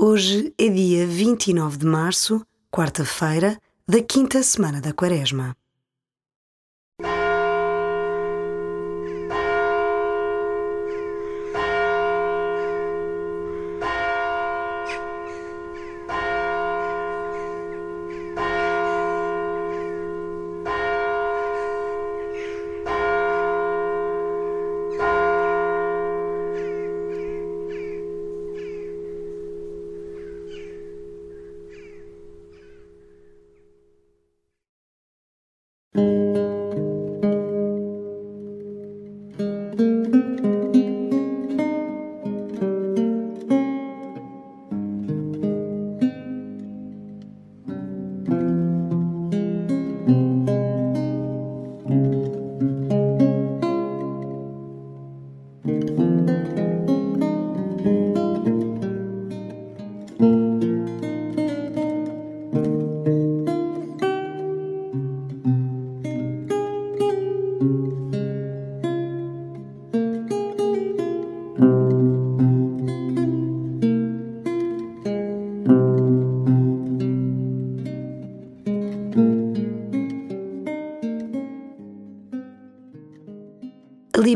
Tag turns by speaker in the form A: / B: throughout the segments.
A: Hoje é dia 29 de março, quarta-feira, da quinta semana da Quaresma.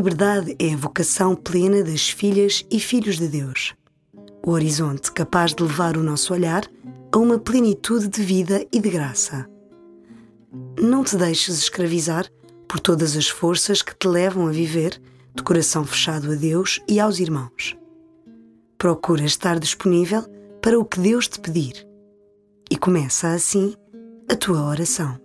A: Liberdade é a vocação plena das filhas e filhos de Deus. O horizonte capaz de levar o nosso olhar a uma plenitude de vida e de graça. Não te deixes escravizar por todas as forças que te levam a viver de coração fechado a Deus e aos irmãos. Procura estar disponível para o que Deus te pedir e começa assim a tua oração.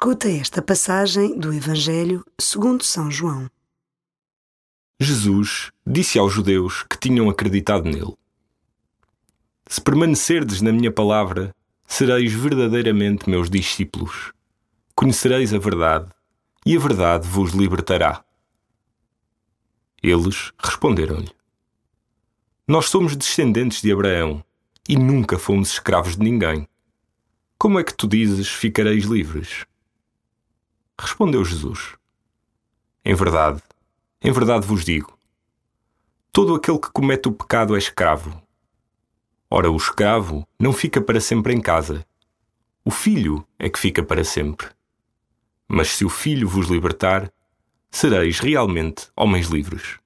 A: Escuta esta passagem do Evangelho segundo São João.
B: Jesus disse aos judeus que tinham acreditado nele: Se permanecerdes na minha palavra, sereis verdadeiramente meus discípulos. Conhecereis a verdade, e a verdade vos libertará. Eles responderam-lhe: Nós somos descendentes de Abraão e nunca fomos escravos de ninguém. Como é que tu dizes ficareis livres? Respondeu Jesus: Em verdade, em verdade vos digo: todo aquele que comete o pecado é escravo. Ora, o escravo não fica para sempre em casa. O filho é que fica para sempre. Mas se o filho vos libertar, sereis realmente homens livres.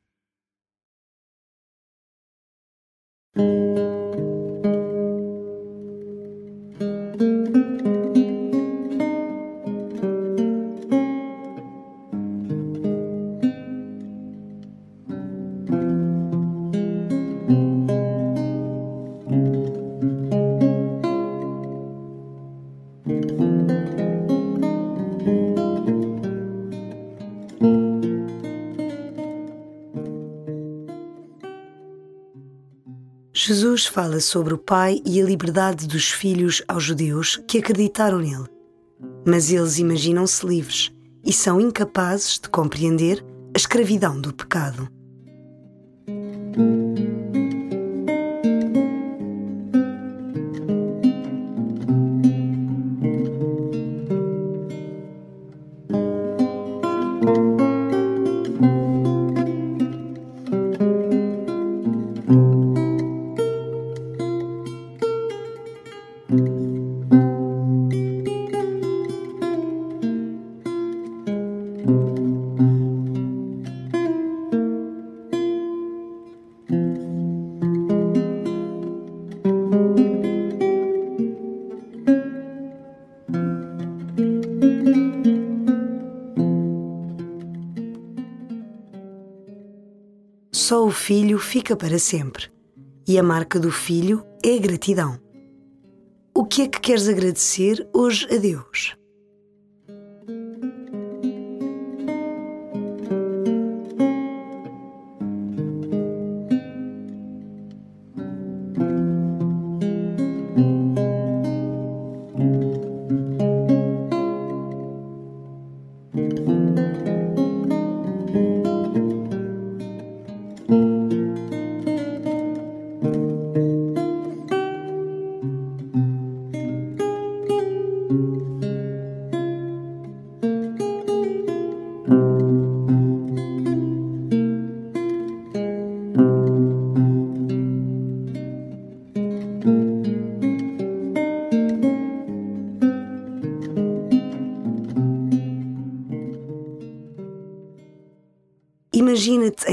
A: Jesus fala sobre o Pai e a liberdade dos filhos aos judeus que acreditaram nele. Mas eles imaginam-se livres e são incapazes de compreender a escravidão do pecado. Filho fica para sempre, e a marca do filho é gratidão. O que é que queres agradecer hoje a Deus?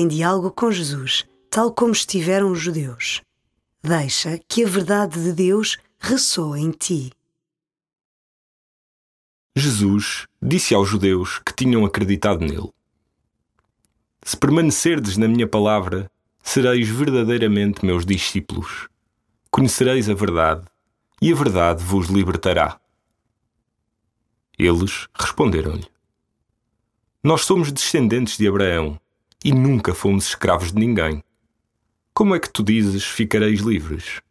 A: Diálogo com Jesus, tal como estiveram os judeus. Deixa que a verdade de Deus ressoe em ti.
B: Jesus disse aos judeus que tinham acreditado nele: Se permanecerdes na minha palavra, sereis verdadeiramente meus discípulos. Conhecereis a verdade, e a verdade vos libertará. Eles responderam-lhe: Nós somos descendentes de Abraão e nunca fomos escravos de ninguém. Como é que tu dizes ficareis livres?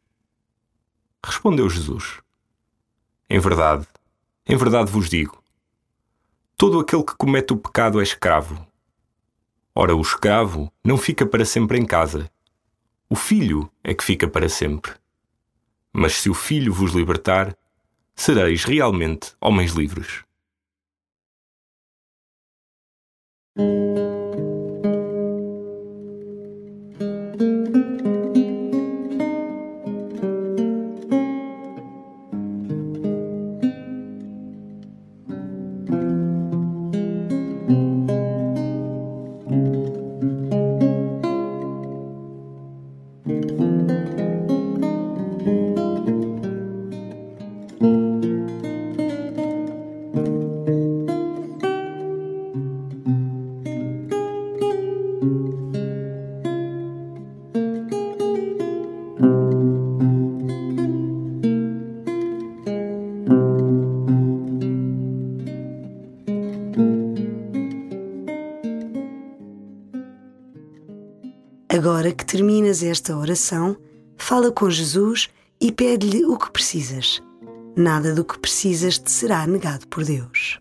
B: Respondeu Jesus: Em verdade, em verdade vos digo: todo aquele que comete o pecado é escravo. Ora, o escravo não fica para sempre em casa. O filho é que fica para sempre. Mas se o filho vos libertar, sereis realmente homens livres.
A: Agora que terminas esta oração, fala com Jesus e pede-lhe o que precisas. Nada do que precisas te será negado por Deus.